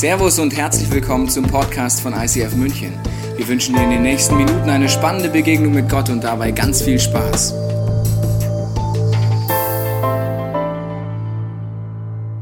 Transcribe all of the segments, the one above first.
Servus und herzlich willkommen zum Podcast von ICF München. Wir wünschen dir in den nächsten Minuten eine spannende Begegnung mit Gott und dabei ganz viel Spaß.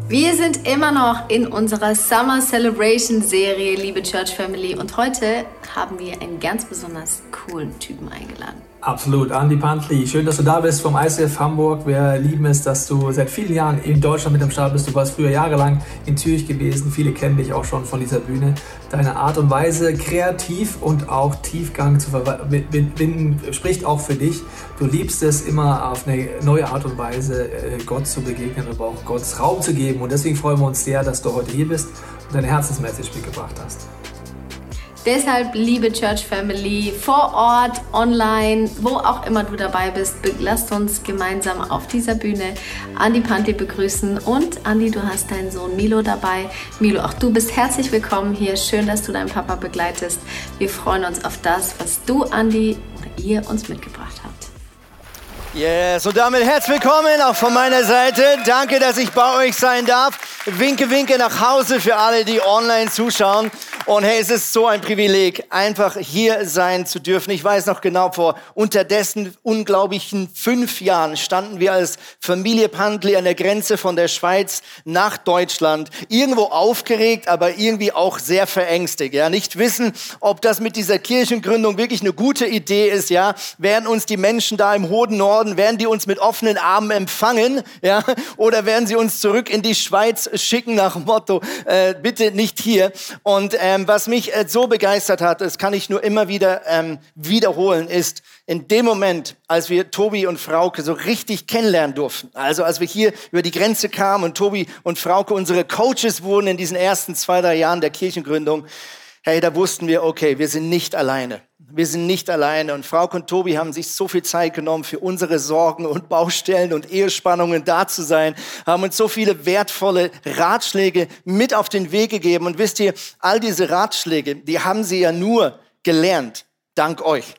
Wir sind immer noch in unserer Summer Celebration Serie, liebe Church Family, und heute haben wir einen ganz besonders coolen Typen eingeladen. Absolut. Andy Pantley, schön, dass du da bist vom ICF Hamburg. Wir lieben es, dass du seit vielen Jahren in Deutschland mit am Start bist. Du warst früher jahrelang in Zürich gewesen. Viele kennen dich auch schon von dieser Bühne. Deine Art und Weise, kreativ und auch Tiefgang zu verbinden, spricht auch für dich. Du liebst es immer auf eine neue Art und Weise, äh, Gott zu begegnen, aber auch Gottes Raum zu geben. Und deswegen freuen wir uns sehr, dass du heute hier bist und deine Herzensmessage mitgebracht hast. Deshalb, liebe Church Family, vor Ort, online, wo auch immer du dabei bist, lasst uns gemeinsam auf dieser Bühne Andi Panti begrüßen. Und Andi, du hast deinen Sohn Milo dabei. Milo, auch du bist herzlich willkommen hier. Schön, dass du deinen Papa begleitest. Wir freuen uns auf das, was du, Andi, oder ihr uns mitgebracht habt. Yes, und damit herzlich willkommen auch von meiner Seite. Danke, dass ich bei euch sein darf. Winke, winke nach Hause für alle, die online zuschauen. Und hey, es ist so ein Privileg, einfach hier sein zu dürfen. Ich weiß noch genau, vor unterdessen unglaublichen fünf Jahren standen wir als Familie Pandli an der Grenze von der Schweiz nach Deutschland. Irgendwo aufgeregt, aber irgendwie auch sehr verängstigt. Ja, nicht wissen, ob das mit dieser Kirchengründung wirklich eine gute Idee ist. Ja, werden uns die Menschen da im hohen Norden, werden die uns mit offenen Armen empfangen? Ja, oder werden sie uns zurück in die Schweiz schicken nach Motto, äh, bitte nicht hier. Und ähm, ähm, was mich äh, so begeistert hat, das kann ich nur immer wieder ähm, wiederholen, ist in dem Moment, als wir Tobi und Frauke so richtig kennenlernen durften, also als wir hier über die Grenze kamen und Tobi und Frauke unsere Coaches wurden in diesen ersten zwei, drei Jahren der Kirchengründung, hey, da wussten wir, okay, wir sind nicht alleine. Wir sind nicht alleine. Und Frau und Tobi haben sich so viel Zeit genommen, für unsere Sorgen und Baustellen und Ehespannungen da zu sein, haben uns so viele wertvolle Ratschläge mit auf den Weg gegeben. Und wisst ihr, all diese Ratschläge, die haben sie ja nur gelernt, dank euch.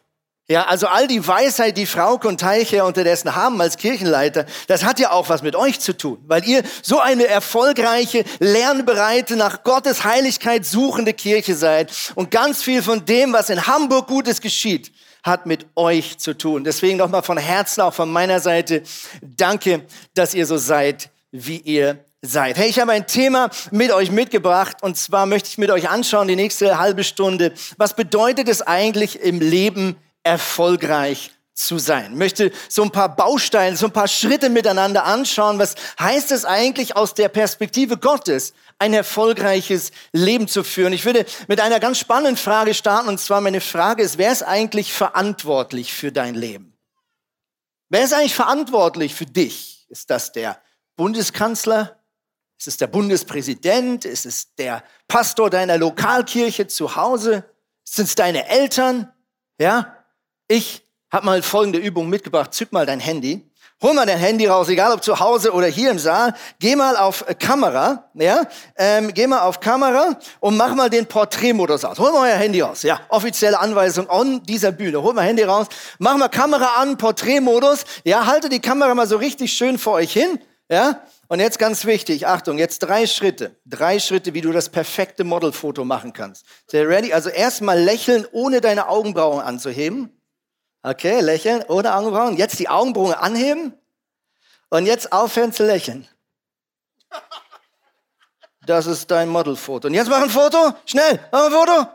Ja, also all die Weisheit, die Frauke und Teiche unterdessen haben als Kirchenleiter, das hat ja auch was mit euch zu tun, weil ihr so eine erfolgreiche, lernbereite, nach Gottes Heiligkeit suchende Kirche seid. Und ganz viel von dem, was in Hamburg Gutes geschieht, hat mit euch zu tun. Deswegen nochmal von Herzen, auch von meiner Seite, danke, dass ihr so seid, wie ihr seid. Hey, ich habe ein Thema mit euch mitgebracht und zwar möchte ich mit euch anschauen, die nächste halbe Stunde. Was bedeutet es eigentlich im Leben erfolgreich zu sein. Ich möchte so ein paar Bausteine, so ein paar Schritte miteinander anschauen. Was heißt es eigentlich aus der Perspektive Gottes, ein erfolgreiches Leben zu führen? Ich würde mit einer ganz spannenden Frage starten. Und zwar meine Frage ist, wer ist eigentlich verantwortlich für dein Leben? Wer ist eigentlich verantwortlich für dich? Ist das der Bundeskanzler? Ist es der Bundespräsident? Ist es der Pastor deiner Lokalkirche zu Hause? Sind es deine Eltern? Ja? Ich habe mal folgende Übung mitgebracht. Zück mal dein Handy. Hol mal dein Handy raus, egal ob zu Hause oder hier im Saal. Geh mal auf Kamera, ja, ähm, geh mal auf Kamera und mach mal den Porträtmodus aus. Hol mal euer Handy raus, ja, offizielle Anweisung on dieser Bühne. Hol mal Handy raus, mach mal Kamera an, Porträtmodus, ja, halte die Kamera mal so richtig schön vor euch hin, ja. Und jetzt ganz wichtig, Achtung, jetzt drei Schritte, drei Schritte, wie du das perfekte Modelfoto machen kannst. Sehr ready? Also erstmal lächeln, ohne deine Augenbrauen anzuheben. Okay, lächeln ohne Augenbrauen. Jetzt die Augenbrauen anheben und jetzt aufhören zu lächeln. Das ist dein Modelfoto. Und jetzt mach ein Foto. Schnell, mach ein Foto.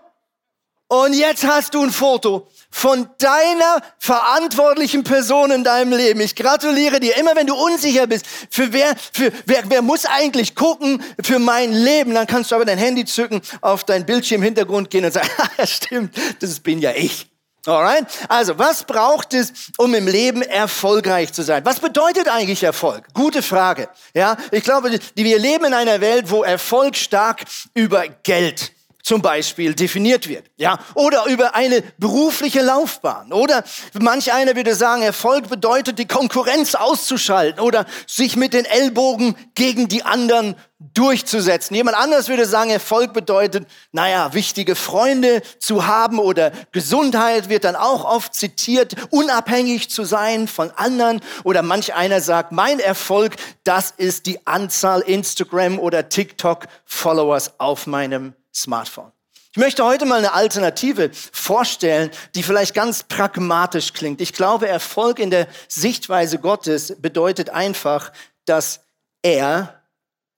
Und jetzt hast du ein Foto von deiner verantwortlichen Person in deinem Leben. Ich gratuliere dir. Immer wenn du unsicher bist, für wer, für wer, wer muss eigentlich gucken für mein Leben, dann kannst du aber dein Handy zücken, auf dein Bildschirmhintergrund gehen und sagen, stimmt, das bin ja ich. Alright? Also, was braucht es, um im Leben erfolgreich zu sein? Was bedeutet eigentlich Erfolg? Gute Frage. Ja, ich glaube, wir leben in einer Welt, wo Erfolg stark über Geld zum Beispiel definiert wird, ja, oder über eine berufliche Laufbahn, oder manch einer würde sagen, Erfolg bedeutet, die Konkurrenz auszuschalten oder sich mit den Ellbogen gegen die anderen durchzusetzen. Jemand anders würde sagen, Erfolg bedeutet, naja, wichtige Freunde zu haben oder Gesundheit wird dann auch oft zitiert, unabhängig zu sein von anderen. Oder manch einer sagt, mein Erfolg, das ist die Anzahl Instagram oder TikTok Followers auf meinem Smartphone. Ich möchte heute mal eine Alternative vorstellen, die vielleicht ganz pragmatisch klingt. Ich glaube, Erfolg in der Sichtweise Gottes bedeutet einfach, dass er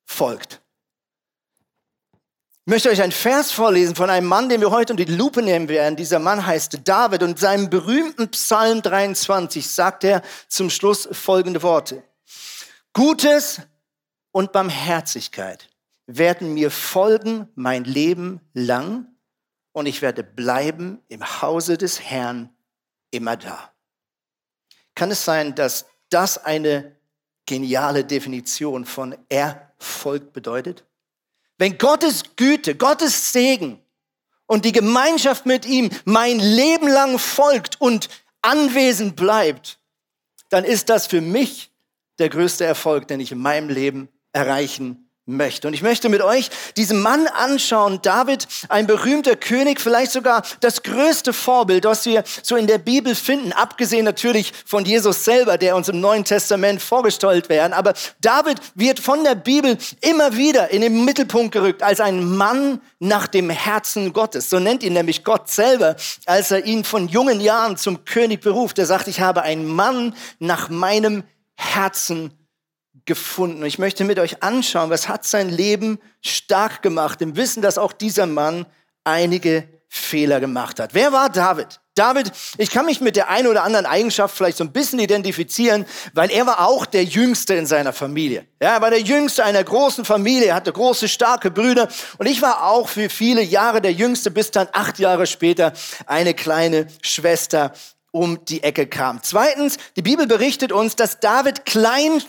folgt. Ich möchte euch einen Vers vorlesen von einem Mann, den wir heute unter die Lupe nehmen werden. Dieser Mann heißt David und in seinem berühmten Psalm 23 sagt er zum Schluss folgende Worte. Gutes und Barmherzigkeit werden mir folgen mein Leben lang und ich werde bleiben im Hause des Herrn immer da. Kann es sein, dass das eine geniale Definition von Erfolg bedeutet? Wenn Gottes Güte, Gottes Segen und die Gemeinschaft mit ihm mein Leben lang folgt und anwesend bleibt, dann ist das für mich der größte Erfolg, den ich in meinem Leben erreichen möchte. Und ich möchte mit euch diesen Mann anschauen, David, ein berühmter König, vielleicht sogar das größte Vorbild, was wir so in der Bibel finden, abgesehen natürlich von Jesus selber, der uns im Neuen Testament vorgestellt werden. Aber David wird von der Bibel immer wieder in den Mittelpunkt gerückt als ein Mann nach dem Herzen Gottes. So nennt ihn nämlich Gott selber, als er ihn von jungen Jahren zum König beruft. Er sagt, ich habe einen Mann nach meinem Herzen gefunden. Und ich möchte mit euch anschauen, was hat sein Leben stark gemacht, im Wissen, dass auch dieser Mann einige Fehler gemacht hat. Wer war David? David, ich kann mich mit der einen oder anderen Eigenschaft vielleicht so ein bisschen identifizieren, weil er war auch der Jüngste in seiner Familie. Ja, er war der Jüngste einer großen Familie, hatte große, starke Brüder und ich war auch für viele Jahre der Jüngste, bis dann acht Jahre später eine kleine Schwester um die Ecke kam. Zweitens, die Bibel berichtet uns, dass David klein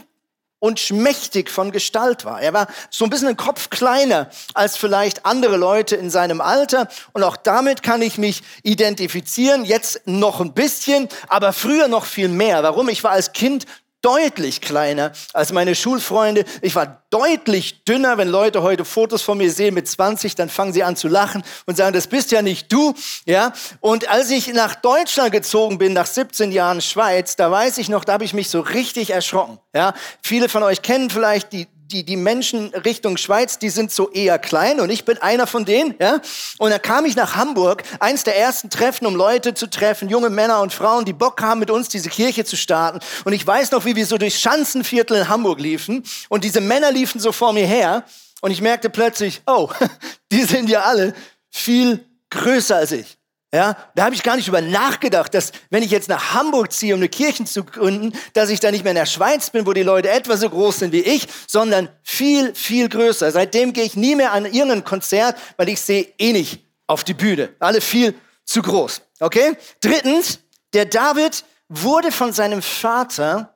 und schmächtig von Gestalt war. Er war so ein bisschen ein Kopf kleiner als vielleicht andere Leute in seinem Alter. Und auch damit kann ich mich identifizieren. Jetzt noch ein bisschen, aber früher noch viel mehr. Warum? Ich war als Kind deutlich kleiner als meine Schulfreunde. Ich war deutlich dünner. Wenn Leute heute Fotos von mir sehen mit 20, dann fangen sie an zu lachen und sagen, das bist ja nicht du. Ja? Und als ich nach Deutschland gezogen bin, nach 17 Jahren Schweiz, da weiß ich noch, da habe ich mich so richtig erschrocken. Ja? Viele von euch kennen vielleicht die, die, die Menschen Richtung Schweiz, die sind so eher klein und ich bin einer von denen, ja. Und dann kam ich nach Hamburg, eins der ersten Treffen, um Leute zu treffen, junge Männer und Frauen, die Bock haben, mit uns diese Kirche zu starten. Und ich weiß noch, wie wir so durch Schanzenviertel in Hamburg liefen und diese Männer liefen so vor mir her und ich merkte plötzlich, oh, die sind ja alle viel größer als ich. Ja, da habe ich gar nicht über nachgedacht, dass wenn ich jetzt nach Hamburg ziehe, um eine Kirche zu gründen, dass ich da nicht mehr in der Schweiz bin, wo die Leute etwa so groß sind wie ich, sondern viel, viel größer. Seitdem gehe ich nie mehr an irgendein Konzert, weil ich sehe eh nicht auf die Bühne. Alle viel zu groß. Okay? Drittens, der David wurde von seinem Vater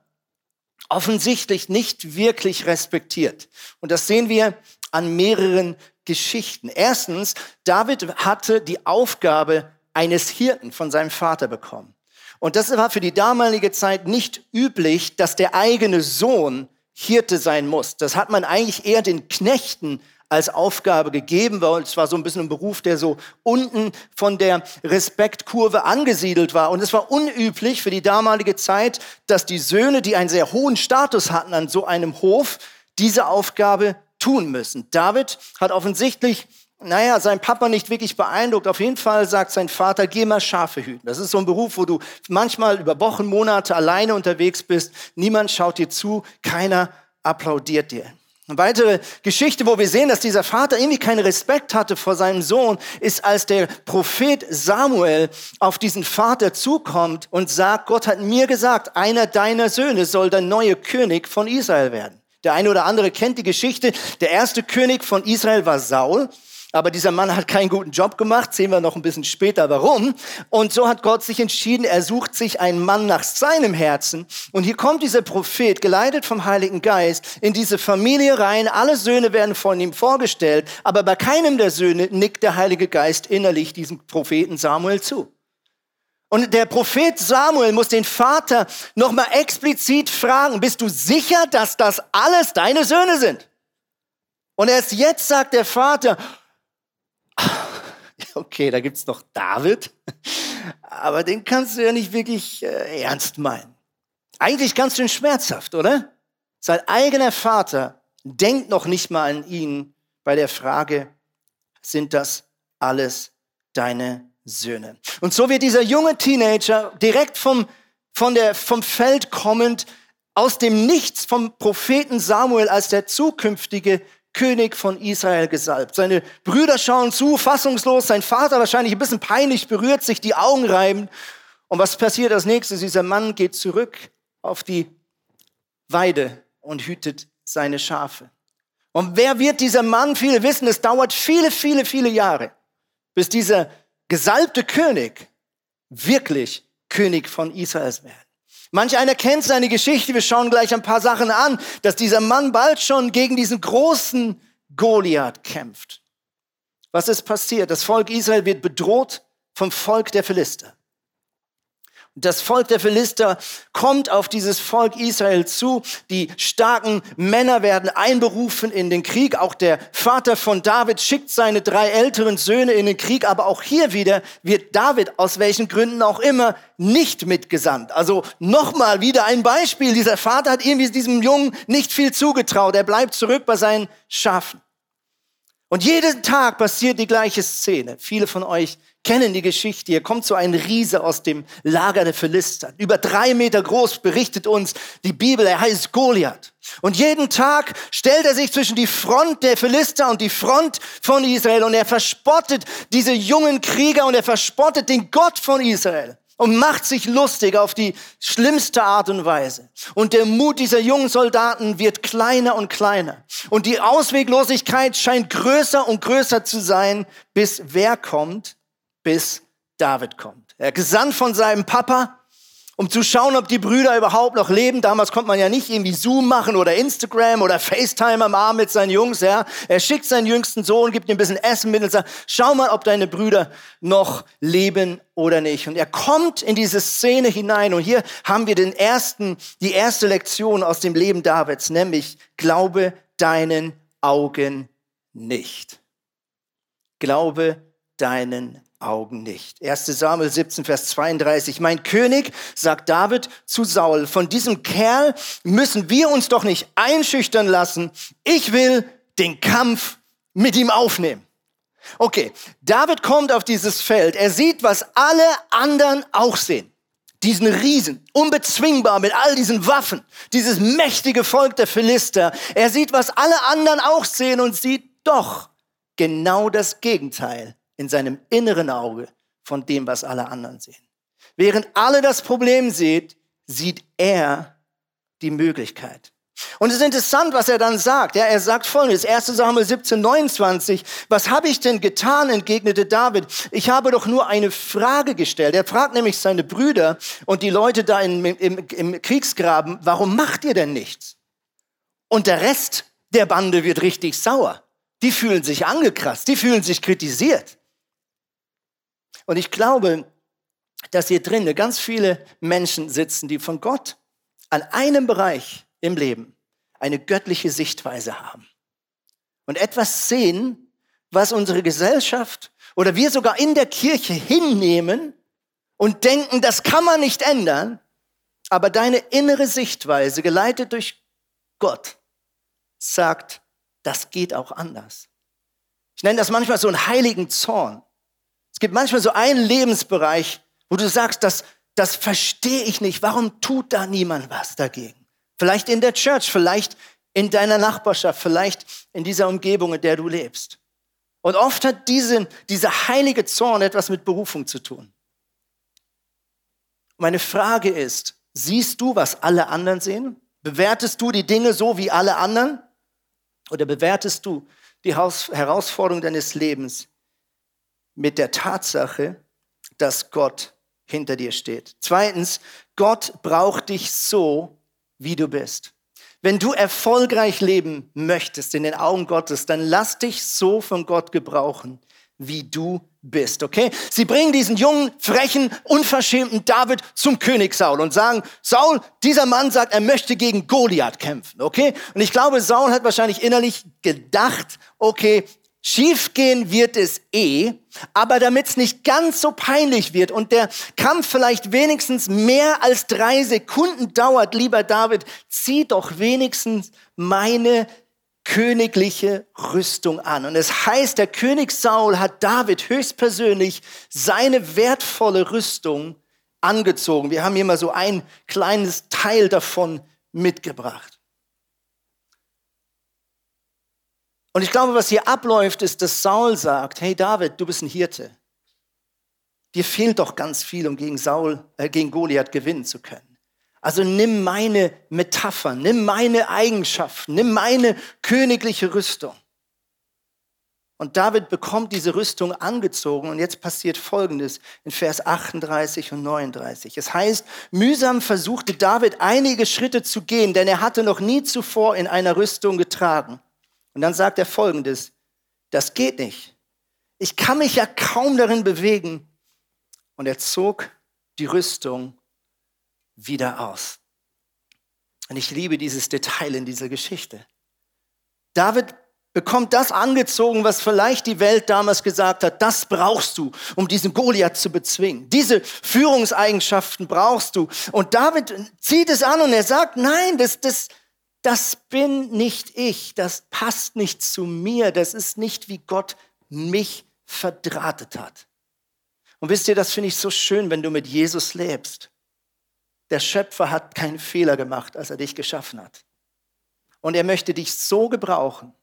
offensichtlich nicht wirklich respektiert. Und das sehen wir an mehreren Geschichten. Erstens, David hatte die Aufgabe, eines Hirten von seinem Vater bekommen. Und das war für die damalige Zeit nicht üblich, dass der eigene Sohn Hirte sein muss. Das hat man eigentlich eher den Knechten als Aufgabe gegeben, weil es war so ein bisschen ein Beruf, der so unten von der Respektkurve angesiedelt war. Und es war unüblich für die damalige Zeit, dass die Söhne, die einen sehr hohen Status hatten an so einem Hof, diese Aufgabe tun müssen. David hat offensichtlich naja, sein Papa nicht wirklich beeindruckt. Auf jeden Fall sagt sein Vater, geh mal Schafe hüten. Das ist so ein Beruf, wo du manchmal über Wochen, Monate alleine unterwegs bist. Niemand schaut dir zu, keiner applaudiert dir. Eine weitere Geschichte, wo wir sehen, dass dieser Vater irgendwie keinen Respekt hatte vor seinem Sohn, ist, als der Prophet Samuel auf diesen Vater zukommt und sagt, Gott hat mir gesagt, einer deiner Söhne soll der neue König von Israel werden. Der eine oder andere kennt die Geschichte. Der erste König von Israel war Saul. Aber dieser Mann hat keinen guten Job gemacht, sehen wir noch ein bisschen später warum. Und so hat Gott sich entschieden, er sucht sich einen Mann nach seinem Herzen. Und hier kommt dieser Prophet, geleitet vom Heiligen Geist, in diese Familie rein. Alle Söhne werden von ihm vorgestellt, aber bei keinem der Söhne nickt der Heilige Geist innerlich diesem Propheten Samuel zu. Und der Prophet Samuel muss den Vater nochmal explizit fragen, bist du sicher, dass das alles deine Söhne sind? Und erst jetzt sagt der Vater, okay, da gibt's noch David, aber den kannst du ja nicht wirklich äh, ernst meinen. Eigentlich ganz schön schmerzhaft, oder? Sein eigener Vater denkt noch nicht mal an ihn bei der Frage, sind das alles deine Söhne? Und so wird dieser junge Teenager direkt vom, von der, vom Feld kommend aus dem Nichts vom Propheten Samuel als der zukünftige König von Israel gesalbt. Seine Brüder schauen zu, fassungslos, sein Vater wahrscheinlich ein bisschen peinlich berührt, sich die Augen reiben. Und was passiert als nächstes? Dieser Mann geht zurück auf die Weide und hütet seine Schafe. Und wer wird dieser Mann? Viele wissen, es dauert viele, viele, viele Jahre, bis dieser gesalbte König wirklich König von Israels wird. Manch einer kennt seine Geschichte. Wir schauen gleich ein paar Sachen an, dass dieser Mann bald schon gegen diesen großen Goliath kämpft. Was ist passiert? Das Volk Israel wird bedroht vom Volk der Philister. Das Volk der Philister kommt auf dieses Volk Israel zu. Die starken Männer werden einberufen in den Krieg. Auch der Vater von David schickt seine drei älteren Söhne in den Krieg. Aber auch hier wieder wird David aus welchen Gründen auch immer nicht mitgesandt. Also nochmal wieder ein Beispiel. Dieser Vater hat irgendwie diesem Jungen nicht viel zugetraut. Er bleibt zurück bei seinen Schafen. Und jeden Tag passiert die gleiche Szene. Viele von euch kennen die Geschichte. Hier kommt so ein Riese aus dem Lager der Philister. Über drei Meter groß berichtet uns die Bibel. Er heißt Goliath. Und jeden Tag stellt er sich zwischen die Front der Philister und die Front von Israel. Und er verspottet diese jungen Krieger und er verspottet den Gott von Israel und macht sich lustig auf die schlimmste Art und Weise. Und der Mut dieser jungen Soldaten wird kleiner und kleiner. Und die Ausweglosigkeit scheint größer und größer zu sein, bis wer kommt? Bis David kommt. Er gesandt von seinem Papa, um zu schauen, ob die Brüder überhaupt noch leben. Damals konnte man ja nicht irgendwie Zoom machen oder Instagram oder FaceTime am Arm mit seinen Jungs. Ja. Er schickt seinen jüngsten Sohn, gibt ihm ein bisschen Essen mit und sagt, schau mal, ob deine Brüder noch leben oder nicht. Und er kommt in diese Szene hinein und hier haben wir den ersten, die erste Lektion aus dem Leben Davids, nämlich glaube deinen Augen nicht. Glaube deinen Augen nicht. 1 Samuel 17, Vers 32. Mein König, sagt David zu Saul, von diesem Kerl müssen wir uns doch nicht einschüchtern lassen. Ich will den Kampf mit ihm aufnehmen. Okay, David kommt auf dieses Feld. Er sieht, was alle anderen auch sehen. Diesen Riesen, unbezwingbar mit all diesen Waffen, dieses mächtige Volk der Philister. Er sieht, was alle anderen auch sehen und sieht doch genau das Gegenteil in seinem inneren Auge von dem, was alle anderen sehen. Während alle das Problem sehen, sieht er die Möglichkeit. Und es ist interessant, was er dann sagt. Ja, er sagt folgendes, 1 Samuel 17, 29, was habe ich denn getan, entgegnete David. Ich habe doch nur eine Frage gestellt. Er fragt nämlich seine Brüder und die Leute da im, im, im Kriegsgraben, warum macht ihr denn nichts? Und der Rest der Bande wird richtig sauer. Die fühlen sich angekratzt, die fühlen sich kritisiert. Und ich glaube, dass hier drinnen ganz viele Menschen sitzen, die von Gott an einem Bereich im Leben eine göttliche Sichtweise haben und etwas sehen, was unsere Gesellschaft oder wir sogar in der Kirche hinnehmen und denken, das kann man nicht ändern, aber deine innere Sichtweise, geleitet durch Gott, sagt, das geht auch anders. Ich nenne das manchmal so einen heiligen Zorn gibt manchmal so einen Lebensbereich, wo du sagst, das, das verstehe ich nicht. Warum tut da niemand was dagegen? Vielleicht in der Church, vielleicht in deiner Nachbarschaft, vielleicht in dieser Umgebung, in der du lebst. Und oft hat diese, dieser heilige Zorn etwas mit Berufung zu tun. Meine Frage ist, siehst du, was alle anderen sehen? Bewertest du die Dinge so wie alle anderen? Oder bewertest du die Herausforderung deines Lebens mit der Tatsache, dass Gott hinter dir steht? Zweitens, Gott braucht dich so, wie du bist. Wenn du erfolgreich leben möchtest in den Augen Gottes, dann lass dich so von Gott gebrauchen, wie du bist, okay? Sie bringen diesen jungen, frechen, unverschämten David zum König Saul und sagen, Saul, dieser Mann sagt, er möchte gegen Goliath kämpfen, okay? Und ich glaube, Saul hat wahrscheinlich innerlich gedacht, okay, Schiefgehen wird es eh, aber damit es nicht ganz so peinlich wird und der Kampf vielleicht wenigstens mehr als drei Sekunden dauert, lieber David, zieh doch wenigstens meine königliche Rüstung an. Und es heißt, der König Saul hat David höchstpersönlich seine wertvolle Rüstung angezogen. Wir haben hier mal so ein kleines Teil davon mitgebracht. Und ich glaube, was hier abläuft, ist, dass Saul sagt, hey David, du bist ein Hirte. Dir fehlt doch ganz viel, um gegen Saul, äh, gegen Goliath gewinnen zu können. Also nimm meine Metaphern, nimm meine Eigenschaften, nimm meine königliche Rüstung. Und David bekommt diese Rüstung angezogen und jetzt passiert Folgendes in Vers 38 und 39. Es heißt, mühsam versuchte David einige Schritte zu gehen, denn er hatte noch nie zuvor in einer Rüstung getragen. Und dann sagt er Folgendes, das geht nicht. Ich kann mich ja kaum darin bewegen. Und er zog die Rüstung wieder aus. Und ich liebe dieses Detail in dieser Geschichte. David bekommt das angezogen, was vielleicht die Welt damals gesagt hat, das brauchst du, um diesen Goliath zu bezwingen. Diese Führungseigenschaften brauchst du. Und David zieht es an und er sagt, nein, das, das, das bin nicht ich, das passt nicht zu mir, das ist nicht, wie Gott mich verdrahtet hat. Und wisst ihr, das finde ich so schön, wenn du mit Jesus lebst. Der Schöpfer hat keinen Fehler gemacht, als er dich geschaffen hat. Und er möchte dich so gebrauchen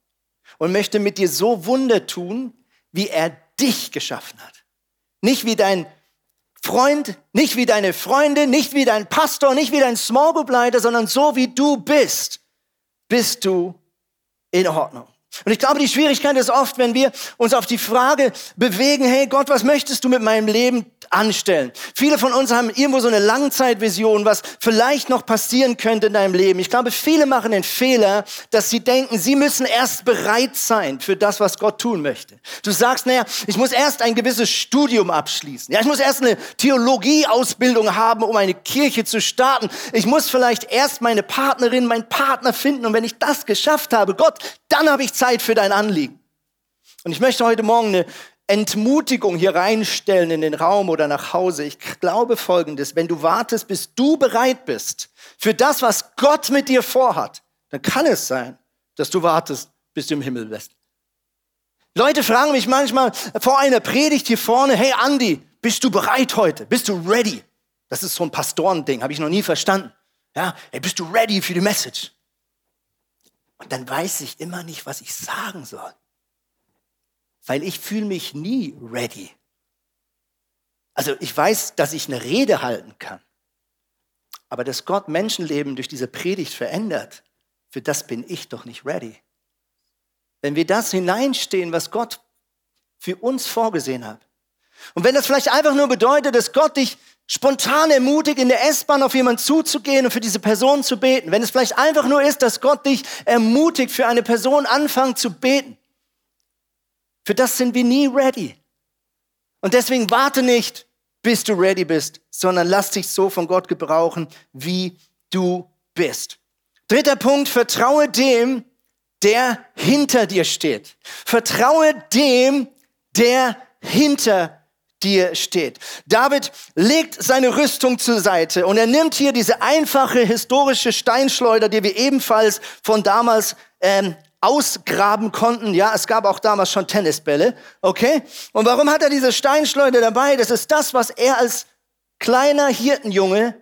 und möchte mit dir so Wunder tun, wie er dich geschaffen hat. Nicht wie dein Freund, nicht wie deine Freunde, nicht wie dein Pastor, nicht wie dein Small Group Leiter, sondern so wie du bist bist du in Ordnung. Und ich glaube, die Schwierigkeit ist oft, wenn wir uns auf die Frage bewegen, hey Gott, was möchtest du mit meinem Leben anstellen? Viele von uns haben irgendwo so eine Langzeitvision, was vielleicht noch passieren könnte in deinem Leben. Ich glaube, viele machen den Fehler, dass sie denken, sie müssen erst bereit sein für das, was Gott tun möchte. Du sagst, naja, ich muss erst ein gewisses Studium abschließen. Ja, ich muss erst eine Theologieausbildung haben, um eine Kirche zu starten. Ich muss vielleicht erst meine Partnerin, meinen Partner finden. Und wenn ich das geschafft habe, Gott, dann habe ich Zeit für dein Anliegen. Und ich möchte heute Morgen eine Entmutigung hier reinstellen in den Raum oder nach Hause. Ich glaube Folgendes, wenn du wartest, bis du bereit bist für das, was Gott mit dir vorhat, dann kann es sein, dass du wartest, bis du im Himmel bist. Leute fragen mich manchmal vor einer Predigt hier vorne, hey Andy, bist du bereit heute? Bist du ready? Das ist so ein Pastorending, habe ich noch nie verstanden. Ja, hey, bist du ready für die Message? Und dann weiß ich immer nicht, was ich sagen soll. Weil ich fühle mich nie ready. Also ich weiß, dass ich eine Rede halten kann. Aber dass Gott Menschenleben durch diese Predigt verändert, für das bin ich doch nicht ready. Wenn wir das hineinstehen, was Gott für uns vorgesehen hat. Und wenn das vielleicht einfach nur bedeutet, dass Gott dich spontan ermutigt, in der S-Bahn auf jemanden zuzugehen und für diese Person zu beten. Wenn es vielleicht einfach nur ist, dass Gott dich ermutigt, für eine Person anfangen zu beten. Für das sind wir nie ready. Und deswegen warte nicht, bis du ready bist, sondern lass dich so von Gott gebrauchen, wie du bist. Dritter Punkt, vertraue dem, der hinter dir steht. Vertraue dem, der hinter dir steht. David legt seine Rüstung zur Seite und er nimmt hier diese einfache historische Steinschleuder, die wir ebenfalls von damals ähm, ausgraben konnten. Ja, es gab auch damals schon Tennisbälle. Okay? Und warum hat er diese Steinschleuder dabei? Das ist das, was er als kleiner Hirtenjunge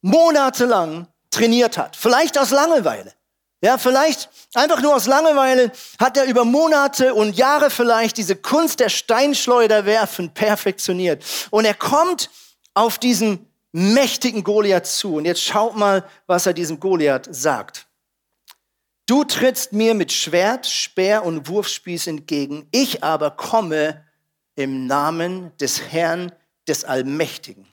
monatelang trainiert hat. Vielleicht aus Langeweile. Ja, vielleicht einfach nur aus Langeweile hat er über Monate und Jahre vielleicht diese Kunst der Steinschleuderwerfen perfektioniert. Und er kommt auf diesen mächtigen Goliath zu. Und jetzt schaut mal, was er diesem Goliath sagt. Du trittst mir mit Schwert, Speer und Wurfspieß entgegen. Ich aber komme im Namen des Herrn, des Allmächtigen,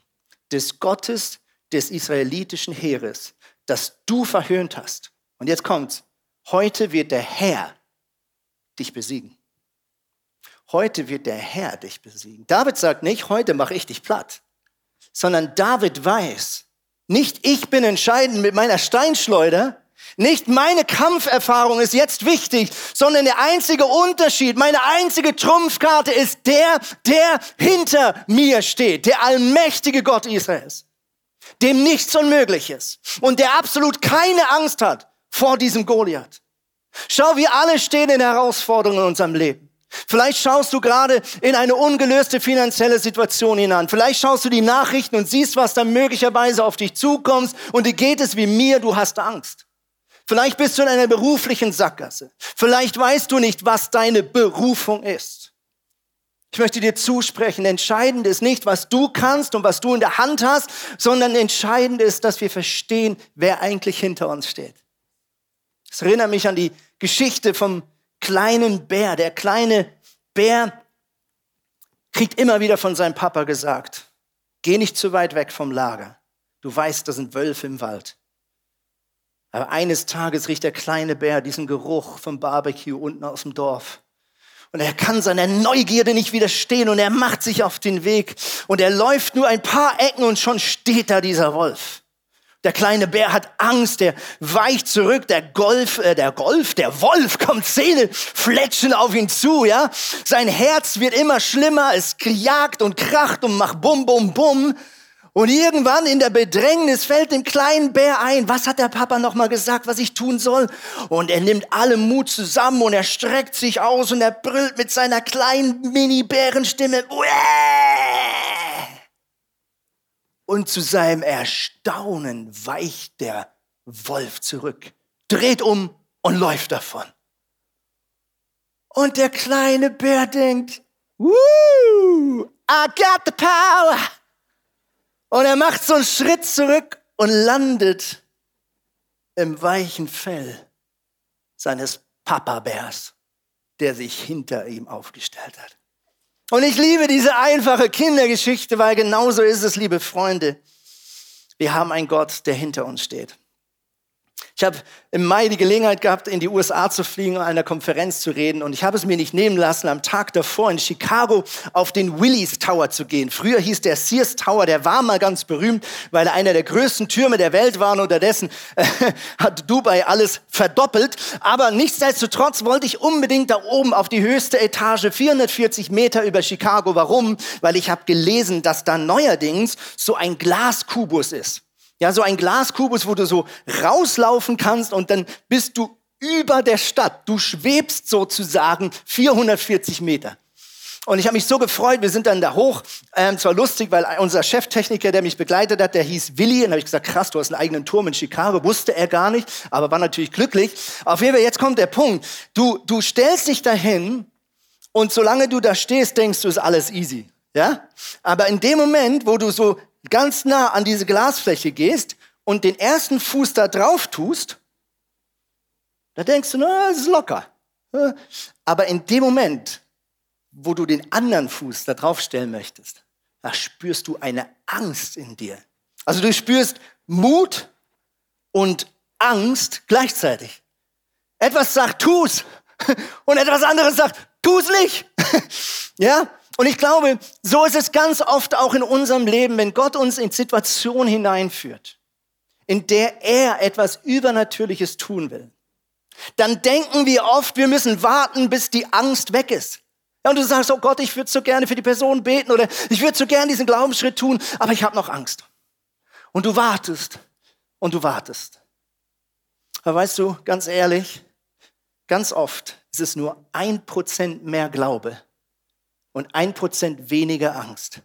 des Gottes, des israelitischen Heeres, das du verhöhnt hast. Und jetzt kommt's. Heute wird der Herr dich besiegen. Heute wird der Herr dich besiegen. David sagt nicht, heute mache ich dich platt, sondern David weiß, nicht ich bin entscheidend mit meiner Steinschleuder, nicht meine Kampferfahrung ist jetzt wichtig, sondern der einzige Unterschied, meine einzige Trumpfkarte ist der, der hinter mir steht, der allmächtige Gott Israels, dem nichts unmöglich ist und der absolut keine Angst hat vor diesem Goliath. Schau, wir alle stehen in Herausforderungen in unserem Leben. Vielleicht schaust du gerade in eine ungelöste finanzielle Situation hinein. Vielleicht schaust du die Nachrichten und siehst, was da möglicherweise auf dich zukommt und dir geht es wie mir, du hast Angst. Vielleicht bist du in einer beruflichen Sackgasse. Vielleicht weißt du nicht, was deine Berufung ist. Ich möchte dir zusprechen, entscheidend ist nicht, was du kannst und was du in der Hand hast, sondern entscheidend ist, dass wir verstehen, wer eigentlich hinter uns steht. Es erinnert mich an die Geschichte vom kleinen Bär. Der kleine Bär kriegt immer wieder von seinem Papa gesagt, geh nicht zu weit weg vom Lager. Du weißt, da sind Wölfe im Wald. Aber eines Tages riecht der kleine Bär diesen Geruch vom Barbecue unten aus dem Dorf. Und er kann seiner Neugierde nicht widerstehen und er macht sich auf den Weg und er läuft nur ein paar Ecken und schon steht da dieser Wolf. Der kleine Bär hat Angst, der weicht zurück, der Golf, äh, der Golf, der Wolf kommt Zähne fletschen auf ihn zu, ja. Sein Herz wird immer schlimmer, es jagt und kracht und macht bum, bum, bum. Und irgendwann in der Bedrängnis fällt dem kleinen Bär ein, was hat der Papa nochmal gesagt, was ich tun soll? Und er nimmt alle Mut zusammen und er streckt sich aus und er brüllt mit seiner kleinen Mini-Bärenstimme. Und zu seinem Erstaunen weicht der Wolf zurück, dreht um und läuft davon. Und der kleine Bär denkt, Woo, I got the power. Und er macht so einen Schritt zurück und landet im weichen Fell seines Papa-Bärs, der sich hinter ihm aufgestellt hat. Und ich liebe diese einfache Kindergeschichte, weil genauso ist es, liebe Freunde. Wir haben einen Gott, der hinter uns steht. Ich habe im Mai die Gelegenheit gehabt, in die USA zu fliegen und an einer Konferenz zu reden. Und ich habe es mir nicht nehmen lassen, am Tag davor in Chicago auf den Willis Tower zu gehen. Früher hieß der Sears Tower, der war mal ganz berühmt, weil er einer der größten Türme der Welt war. Und unterdessen äh, hat Dubai alles verdoppelt. Aber nichtsdestotrotz wollte ich unbedingt da oben auf die höchste Etage, 440 Meter über Chicago. Warum? Weil ich habe gelesen, dass da neuerdings so ein Glaskubus ist. Ja, so ein Glaskubus, wo du so rauslaufen kannst und dann bist du über der Stadt. Du schwebst sozusagen 440 Meter. Und ich habe mich so gefreut, wir sind dann da hoch. Ähm, zwar lustig, weil unser Cheftechniker, der mich begleitet hat, der hieß Willi. Und habe ich gesagt, krass, du hast einen eigenen Turm in Chicago. Wusste er gar nicht, aber war natürlich glücklich. Auf jeden Fall, jetzt kommt der Punkt. Du, du stellst dich dahin und solange du da stehst, denkst du, ist alles easy. Ja? Aber in dem Moment, wo du so ganz nah an diese Glasfläche gehst und den ersten Fuß da drauf tust, da denkst du, na, das ist locker. Aber in dem Moment, wo du den anderen Fuß da drauf stellen möchtest, da spürst du eine Angst in dir. Also du spürst Mut und Angst gleichzeitig. Etwas sagt, tu's. Und etwas anderes sagt, tu's nicht. ja? Und ich glaube, so ist es ganz oft auch in unserem Leben, wenn Gott uns in Situationen hineinführt, in der er etwas Übernatürliches tun will. Dann denken wir oft, wir müssen warten, bis die Angst weg ist. Ja, und du sagst, oh Gott, ich würde so gerne für die Person beten oder ich würde so gerne diesen Glaubensschritt tun, aber ich habe noch Angst. Und du wartest und du wartest. Aber weißt du, ganz ehrlich, ganz oft ist es nur ein Prozent mehr Glaube, und ein Prozent weniger Angst,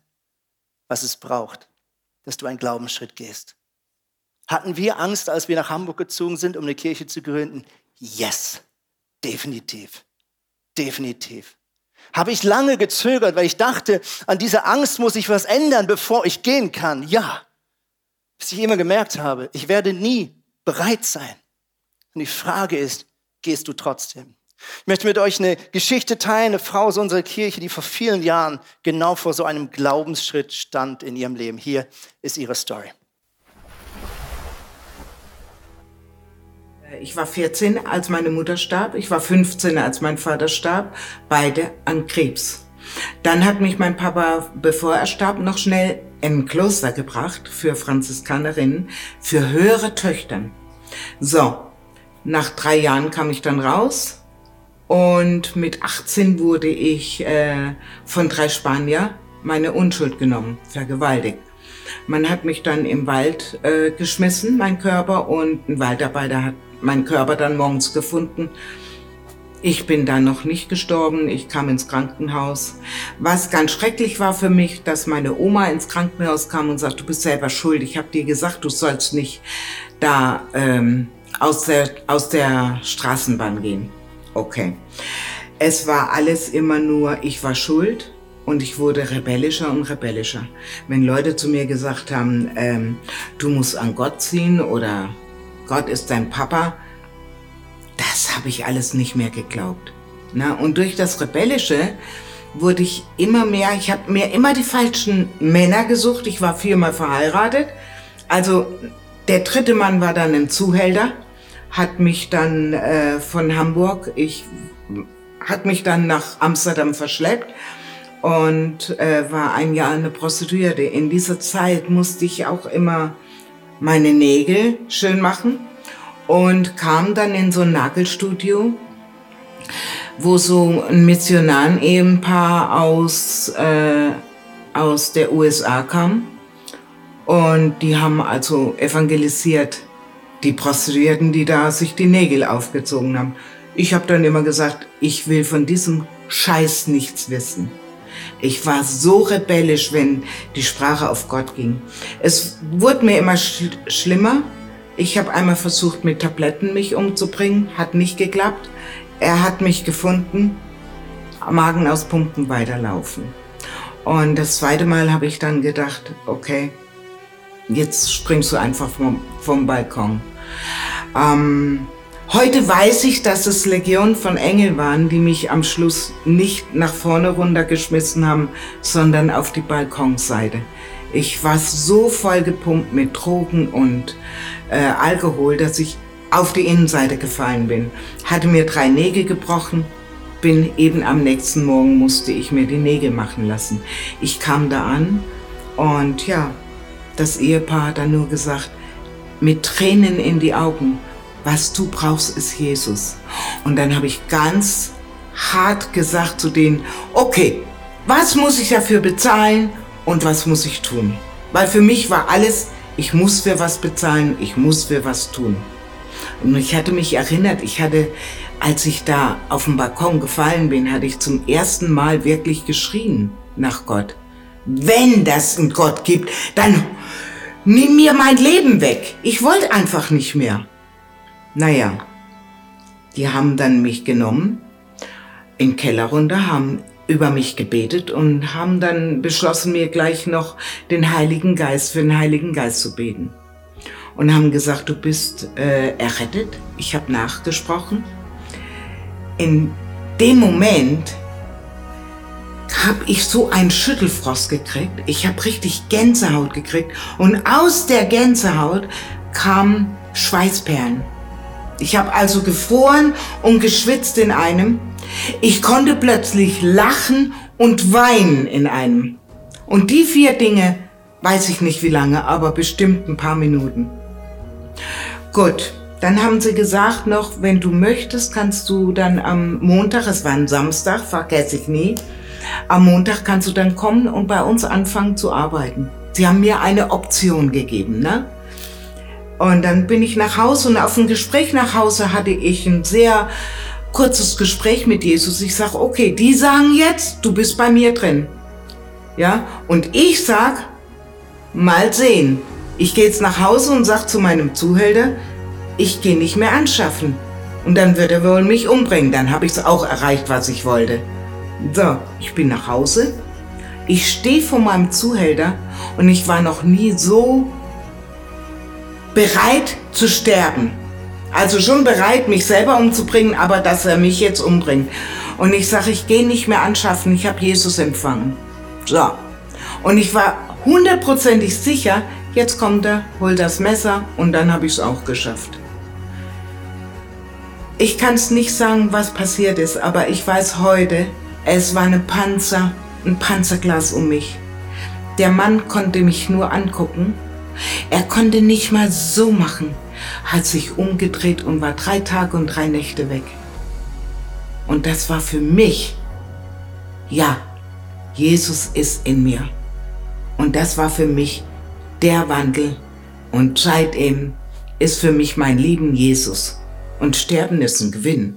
was es braucht, dass du einen Glaubensschritt gehst. Hatten wir Angst, als wir nach Hamburg gezogen sind, um eine Kirche zu gründen? Yes, definitiv, definitiv. Habe ich lange gezögert, weil ich dachte, an dieser Angst muss ich was ändern, bevor ich gehen kann? Ja. Bis ich immer gemerkt habe, ich werde nie bereit sein. Und die Frage ist, gehst du trotzdem. Ich möchte mit euch eine Geschichte teilen, eine Frau aus unserer Kirche, die vor vielen Jahren genau vor so einem Glaubensschritt stand in ihrem Leben. Hier ist ihre Story. Ich war 14, als meine Mutter starb. Ich war 15, als mein Vater starb. Beide an Krebs. Dann hat mich mein Papa, bevor er starb, noch schnell in ein Kloster gebracht für Franziskanerinnen, für höhere Töchtern. So, nach drei Jahren kam ich dann raus und mit 18 wurde ich äh, von drei Spanier meine Unschuld genommen, vergewaltigt. Man hat mich dann im Wald äh, geschmissen, mein Körper, und ein Waldarbeiter hat meinen Körper dann morgens gefunden. Ich bin dann noch nicht gestorben, ich kam ins Krankenhaus. Was ganz schrecklich war für mich, dass meine Oma ins Krankenhaus kam und sagt, du bist selber schuld, ich habe dir gesagt, du sollst nicht da ähm, aus, der, aus der Straßenbahn gehen. Okay. Es war alles immer nur, ich war schuld und ich wurde rebellischer und rebellischer. Wenn Leute zu mir gesagt haben, ähm, du musst an Gott ziehen oder Gott ist dein Papa, das habe ich alles nicht mehr geglaubt. Na, und durch das Rebellische wurde ich immer mehr, ich habe mir immer die falschen Männer gesucht. Ich war viermal verheiratet. Also der dritte Mann war dann ein Zuhälter, hat mich dann äh, von Hamburg, ich hat mich dann nach Amsterdam verschleppt und äh, war ein Jahr eine Prostituierte. In dieser Zeit musste ich auch immer meine Nägel schön machen und kam dann in so ein Nagelstudio, wo so ein Missionaren-Ehepaar aus, äh, aus der USA kam. Und die haben also evangelisiert, die Prostituierten, die da sich die Nägel aufgezogen haben. Ich habe dann immer gesagt, ich will von diesem Scheiß nichts wissen. Ich war so rebellisch, wenn die Sprache auf Gott ging. Es wurde mir immer sch schlimmer. Ich habe einmal versucht, mit Tabletten mich umzubringen, hat nicht geklappt. Er hat mich gefunden, Magen aus Pumpen weiterlaufen. Und das zweite Mal habe ich dann gedacht, okay, jetzt springst du einfach vom, vom Balkon. Ähm, Heute weiß ich, dass es Legion von Engel waren, die mich am Schluss nicht nach vorne runtergeschmissen haben, sondern auf die Balkonseite. Ich war so voll gepumpt mit Drogen und äh, Alkohol, dass ich auf die Innenseite gefallen bin. Hatte mir drei Nägel gebrochen, bin eben am nächsten Morgen musste ich mir die Nägel machen lassen. Ich kam da an und ja, das Ehepaar hat dann nur gesagt, mit Tränen in die Augen, was du brauchst, ist Jesus. Und dann habe ich ganz hart gesagt zu denen, okay, was muss ich dafür bezahlen und was muss ich tun? Weil für mich war alles, ich muss für was bezahlen, ich muss für was tun. Und ich hatte mich erinnert, ich hatte, als ich da auf dem Balkon gefallen bin, hatte ich zum ersten Mal wirklich geschrien nach Gott. Wenn das einen Gott gibt, dann nimm mir mein Leben weg. Ich wollte einfach nicht mehr. Naja, die haben dann mich genommen, in den Keller runter, haben über mich gebetet und haben dann beschlossen, mir gleich noch den Heiligen Geist, für den Heiligen Geist zu beten. Und haben gesagt, du bist äh, errettet. Ich habe nachgesprochen. In dem Moment habe ich so einen Schüttelfrost gekriegt. Ich habe richtig Gänsehaut gekriegt. Und aus der Gänsehaut kamen Schweißperlen. Ich habe also gefroren und geschwitzt in einem. Ich konnte plötzlich lachen und weinen in einem. Und die vier Dinge, weiß ich nicht wie lange, aber bestimmt ein paar Minuten. Gut, dann haben sie gesagt noch, wenn du möchtest, kannst du dann am Montag, es war ein Samstag, vergesse ich nie, am Montag kannst du dann kommen und bei uns anfangen zu arbeiten. Sie haben mir eine Option gegeben, ne? Und dann bin ich nach Hause und auf dem Gespräch nach Hause hatte ich ein sehr kurzes Gespräch mit Jesus. Ich sage, okay, die sagen jetzt, du bist bei mir drin. Ja, und ich sag, mal sehen. Ich gehe jetzt nach Hause und sag zu meinem Zuhälter, ich gehe nicht mehr anschaffen. Und dann wird er wohl mich umbringen. Dann habe ich es auch erreicht, was ich wollte. So, ich bin nach Hause. Ich stehe vor meinem Zuhälter und ich war noch nie so bereit zu sterben. Also schon bereit, mich selber umzubringen, aber dass er mich jetzt umbringt. Und ich sage, ich gehe nicht mehr anschaffen, ich habe Jesus empfangen. So. Und ich war hundertprozentig sicher, jetzt kommt er, holt das Messer und dann habe ich es auch geschafft. Ich kann es nicht sagen, was passiert ist, aber ich weiß heute, es war eine Panzer, ein Panzerglas um mich. Der Mann konnte mich nur angucken. Er konnte nicht mal so machen, hat sich umgedreht und war drei Tage und drei Nächte weg. Und das war für mich, ja, Jesus ist in mir. Und das war für mich der Wandel. Und seitdem ist für mich mein Leben Jesus. Und Sterben ist ein Gewinn.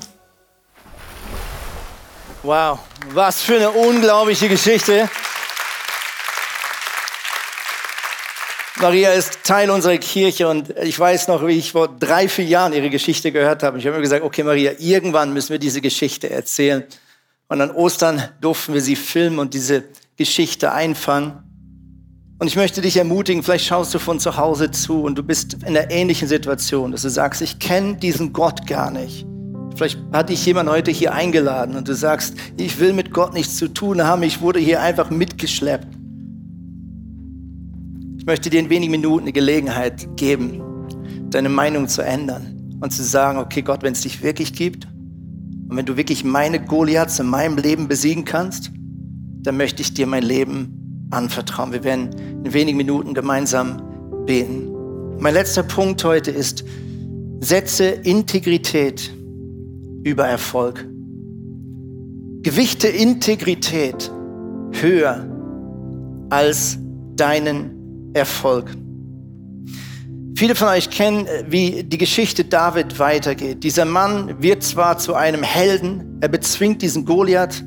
Wow, was für eine unglaubliche Geschichte. Maria ist Teil unserer Kirche und ich weiß noch, wie ich vor drei, vier Jahren ihre Geschichte gehört habe. Ich habe mir gesagt, okay Maria, irgendwann müssen wir diese Geschichte erzählen. Und an Ostern durften wir sie filmen und diese Geschichte einfangen. Und ich möchte dich ermutigen, vielleicht schaust du von zu Hause zu und du bist in einer ähnlichen Situation, dass du sagst, ich kenne diesen Gott gar nicht. Vielleicht hat dich jemand heute hier eingeladen und du sagst, ich will mit Gott nichts zu tun haben, ich wurde hier einfach mitgeschleppt. Ich möchte dir in wenigen Minuten eine Gelegenheit geben, deine Meinung zu ändern und zu sagen, okay Gott, wenn es dich wirklich gibt und wenn du wirklich meine Goliaths in meinem Leben besiegen kannst, dann möchte ich dir mein Leben anvertrauen. Wir werden in wenigen Minuten gemeinsam beten. Mein letzter Punkt heute ist, setze Integrität über Erfolg. Gewichte Integrität höher als deinen Erfolg. Viele von euch kennen, äh, wie die Geschichte David weitergeht. Dieser Mann wird zwar zu einem Helden, er bezwingt diesen Goliath,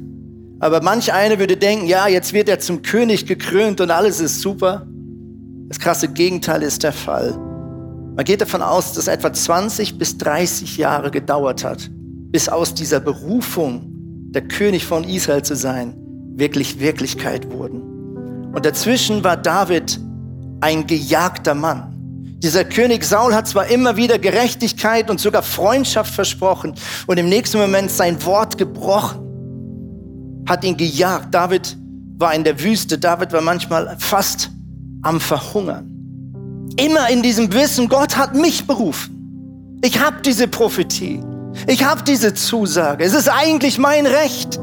aber manch eine würde denken, ja, jetzt wird er zum König gekrönt und alles ist super. Das krasse Gegenteil ist der Fall. Man geht davon aus, dass etwa 20 bis 30 Jahre gedauert hat, bis aus dieser Berufung, der König von Israel zu sein, wirklich Wirklichkeit wurden. Und dazwischen war David ein gejagter Mann. Dieser König Saul hat zwar immer wieder Gerechtigkeit und sogar Freundschaft versprochen und im nächsten Moment sein Wort gebrochen, hat ihn gejagt. David war in der Wüste, David war manchmal fast am Verhungern. Immer in diesem Wissen, Gott hat mich berufen. Ich habe diese Prophetie. Ich habe diese Zusage. Es ist eigentlich mein Recht.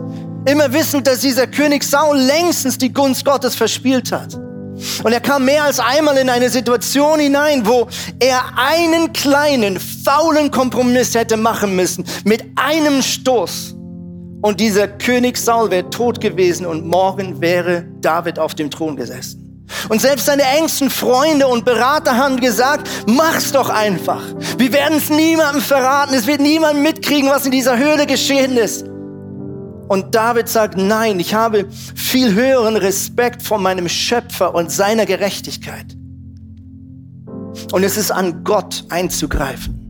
Immer wissend, dass dieser König Saul längstens die Gunst Gottes verspielt hat. Und er kam mehr als einmal in eine Situation hinein, wo er einen kleinen, faulen Kompromiss hätte machen müssen mit einem Stoß. Und dieser König Saul wäre tot gewesen und morgen wäre David auf dem Thron gesessen. Und selbst seine engsten Freunde und Berater haben gesagt, mach's doch einfach. Wir werden es niemandem verraten. Es wird niemand mitkriegen, was in dieser Höhle geschehen ist. Und David sagt, nein, ich habe viel höheren Respekt vor meinem Schöpfer und seiner Gerechtigkeit. Und es ist an Gott einzugreifen.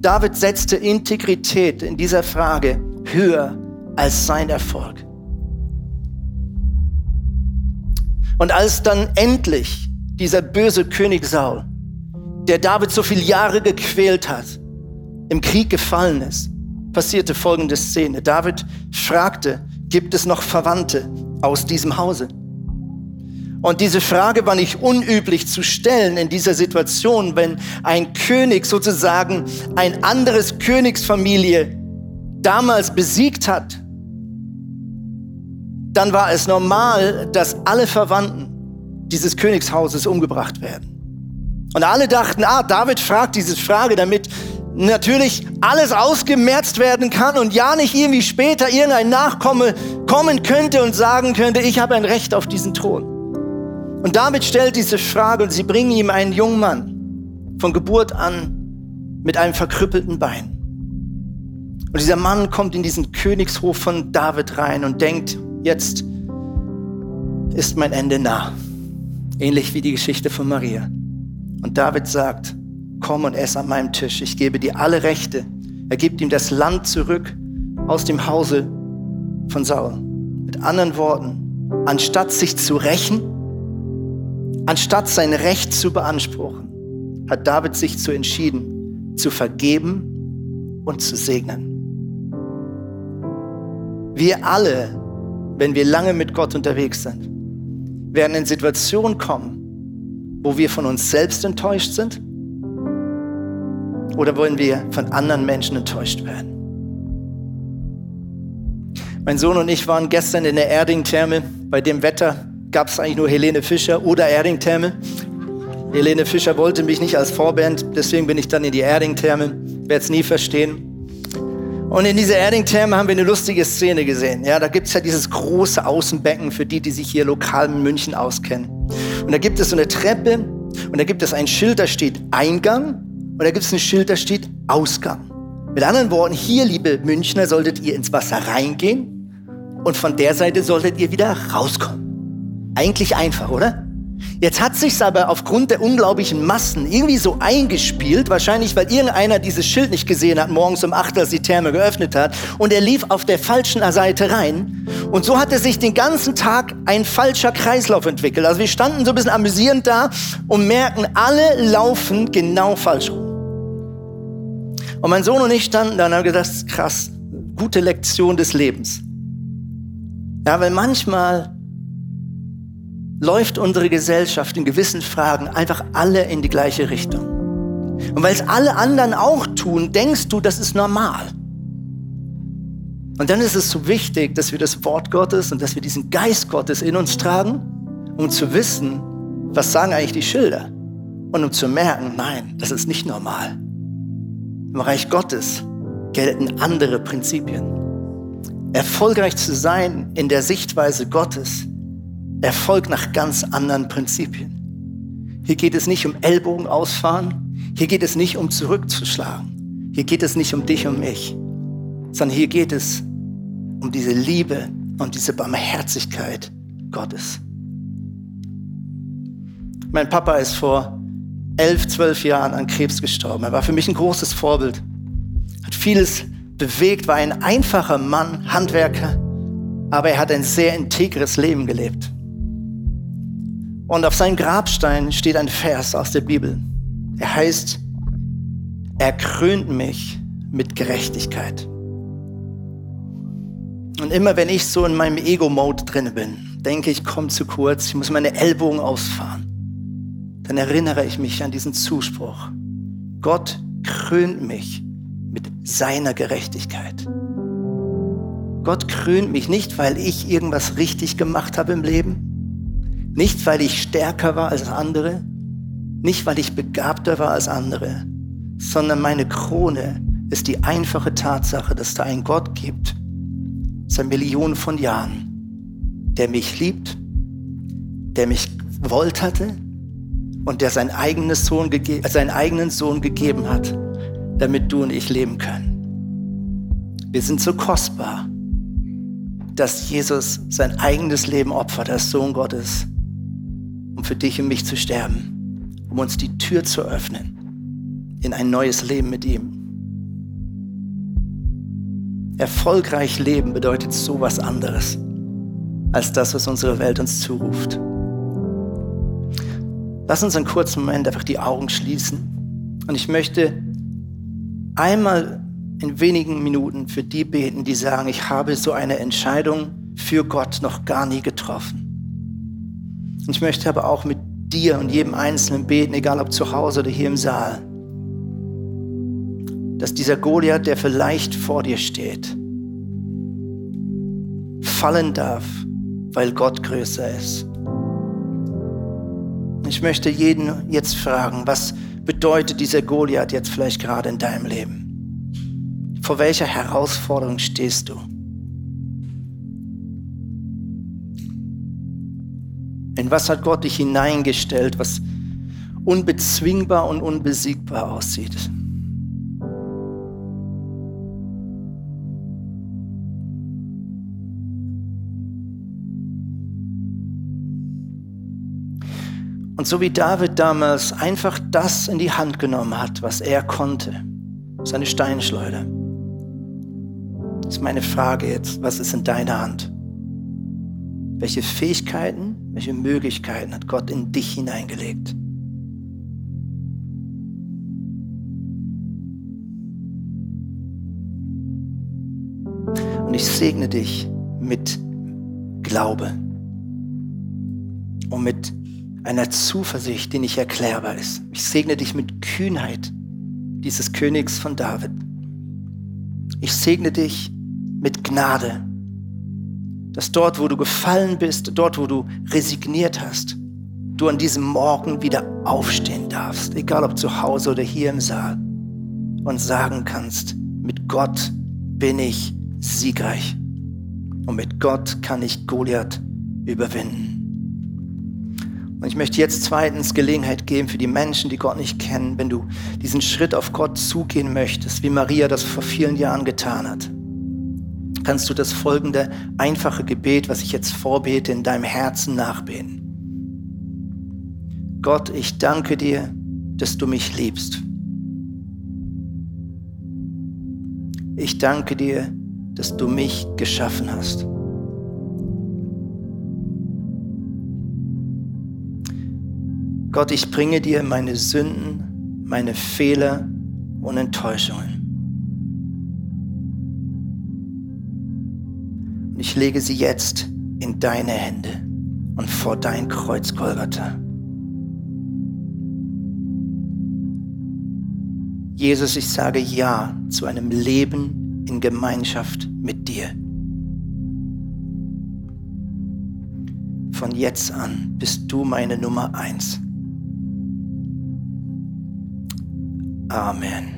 David setzte Integrität in dieser Frage höher als sein Erfolg. Und als dann endlich dieser böse König Saul, der David so viele Jahre gequält hat, im Krieg gefallen ist, passierte folgende Szene. David fragte, gibt es noch Verwandte aus diesem Hause? Und diese Frage war nicht unüblich zu stellen in dieser Situation, wenn ein König sozusagen ein anderes Königsfamilie damals besiegt hat. Dann war es normal, dass alle Verwandten dieses Königshauses umgebracht werden. Und alle dachten, ah, David fragt diese Frage, damit natürlich alles ausgemerzt werden kann und ja nicht irgendwie später irgendein Nachkomme kommen könnte und sagen könnte, ich habe ein Recht auf diesen Thron. Und David stellt diese Frage und sie bringen ihm einen jungen Mann von Geburt an mit einem verkrüppelten Bein. Und dieser Mann kommt in diesen Königshof von David rein und denkt, jetzt ist mein Ende nah. Ähnlich wie die Geschichte von Maria. Und David sagt, komm und ess an meinem Tisch, ich gebe dir alle Rechte. Er gibt ihm das Land zurück aus dem Hause von Saul. Mit anderen Worten, anstatt sich zu rächen, anstatt sein Recht zu beanspruchen, hat David sich zu entschieden, zu vergeben und zu segnen. Wir alle, wenn wir lange mit Gott unterwegs sind, werden in Situationen kommen, wo wir von uns selbst enttäuscht sind oder wollen wir von anderen Menschen enttäuscht werden. Mein Sohn und ich waren gestern in der Erding-Therme. Bei dem Wetter gab es eigentlich nur Helene Fischer oder Erding-Therme. Helene Fischer wollte mich nicht als Vorband, deswegen bin ich dann in die Erding-Therme. Werde es nie verstehen. Und in dieser Erding-Therme haben wir eine lustige Szene gesehen. Ja, da gibt es ja dieses große Außenbecken für die, die sich hier lokal in München auskennen. Und da gibt es so eine Treppe und da gibt es ein Schild, da steht Eingang und da gibt es ein Schild, da steht Ausgang. Mit anderen Worten, hier, liebe Münchner, solltet ihr ins Wasser reingehen und von der Seite solltet ihr wieder rauskommen. Eigentlich einfach, oder? Jetzt hat sich's aber aufgrund der unglaublichen Massen irgendwie so eingespielt, wahrscheinlich weil irgendeiner dieses Schild nicht gesehen hat, morgens um 8, als die Therme geöffnet hat, und er lief auf der falschen Seite rein. Und so hatte sich den ganzen Tag ein falscher Kreislauf entwickelt. Also wir standen so ein bisschen amüsierend da und merken, alle laufen genau falsch rum. Und mein Sohn und ich standen da und haben gedacht, krass, gute Lektion des Lebens. Ja, weil manchmal läuft unsere Gesellschaft in gewissen Fragen einfach alle in die gleiche Richtung. Und weil es alle anderen auch tun, denkst du, das ist normal. Und dann ist es so wichtig, dass wir das Wort Gottes und dass wir diesen Geist Gottes in uns tragen, um zu wissen, was sagen eigentlich die Schilder. Und um zu merken, nein, das ist nicht normal. Im Reich Gottes gelten andere Prinzipien. Erfolgreich zu sein in der Sichtweise Gottes Erfolg nach ganz anderen Prinzipien. Hier geht es nicht um Ellbogen ausfahren, hier geht es nicht um zurückzuschlagen, hier geht es nicht um dich und mich, sondern hier geht es um diese Liebe und diese Barmherzigkeit Gottes. Mein Papa ist vor elf, zwölf Jahren an Krebs gestorben. Er war für mich ein großes Vorbild, hat vieles bewegt, war ein einfacher Mann, Handwerker, aber er hat ein sehr integres Leben gelebt. Und auf seinem Grabstein steht ein Vers aus der Bibel. Er heißt, er krönt mich mit Gerechtigkeit. Und immer wenn ich so in meinem Ego-Mode drin bin, denke ich, komm zu kurz, ich muss meine Ellbogen ausfahren, dann erinnere ich mich an diesen Zuspruch. Gott krönt mich mit seiner Gerechtigkeit. Gott krönt mich nicht, weil ich irgendwas richtig gemacht habe im Leben, nicht, weil ich stärker war als andere, nicht, weil ich begabter war als andere, sondern meine Krone ist die einfache Tatsache, dass da einen Gott gibt, seit Millionen von Jahren, der mich liebt, der mich gewollt hatte und der seinen, eigenes Sohn seinen eigenen Sohn gegeben hat, damit du und ich leben können. Wir sind so kostbar, dass Jesus sein eigenes Leben opfert als Sohn Gottes um für dich und mich zu sterben, um uns die Tür zu öffnen in ein neues Leben mit ihm. Erfolgreich leben bedeutet so was anderes als das, was unsere Welt uns zuruft. Lass uns einen kurzen Moment einfach die Augen schließen. Und ich möchte einmal in wenigen Minuten für die beten, die sagen, ich habe so eine Entscheidung für Gott noch gar nie getroffen. Und ich möchte aber auch mit dir und jedem Einzelnen beten, egal ob zu Hause oder hier im Saal, dass dieser Goliath, der vielleicht vor dir steht, fallen darf, weil Gott größer ist. Ich möchte jeden jetzt fragen, was bedeutet dieser Goliath jetzt vielleicht gerade in deinem Leben? Vor welcher Herausforderung stehst du? In was hat Gott dich hineingestellt, was unbezwingbar und unbesiegbar aussieht? Und so wie David damals einfach das in die Hand genommen hat, was er konnte, seine Steinschleuder, ist meine Frage jetzt, was ist in deiner Hand? Welche Fähigkeiten, welche Möglichkeiten hat Gott in dich hineingelegt? Und ich segne dich mit Glaube und mit einer Zuversicht, die nicht erklärbar ist. Ich segne dich mit Kühnheit dieses Königs von David. Ich segne dich mit Gnade dass dort, wo du gefallen bist, dort, wo du resigniert hast, du an diesem Morgen wieder aufstehen darfst, egal ob zu Hause oder hier im Saal, und sagen kannst, mit Gott bin ich siegreich und mit Gott kann ich Goliath überwinden. Und ich möchte jetzt zweitens Gelegenheit geben für die Menschen, die Gott nicht kennen, wenn du diesen Schritt auf Gott zugehen möchtest, wie Maria das vor vielen Jahren getan hat. Kannst du das folgende einfache Gebet, was ich jetzt vorbete, in deinem Herzen nachbeten. Gott, ich danke dir, dass du mich liebst. Ich danke dir, dass du mich geschaffen hast. Gott, ich bringe dir meine Sünden, meine Fehler und Enttäuschungen. Ich lege sie jetzt in deine Hände und vor dein Kreuz Golgatha. Jesus, ich sage Ja zu einem Leben in Gemeinschaft mit dir. Von jetzt an bist du meine Nummer eins. Amen.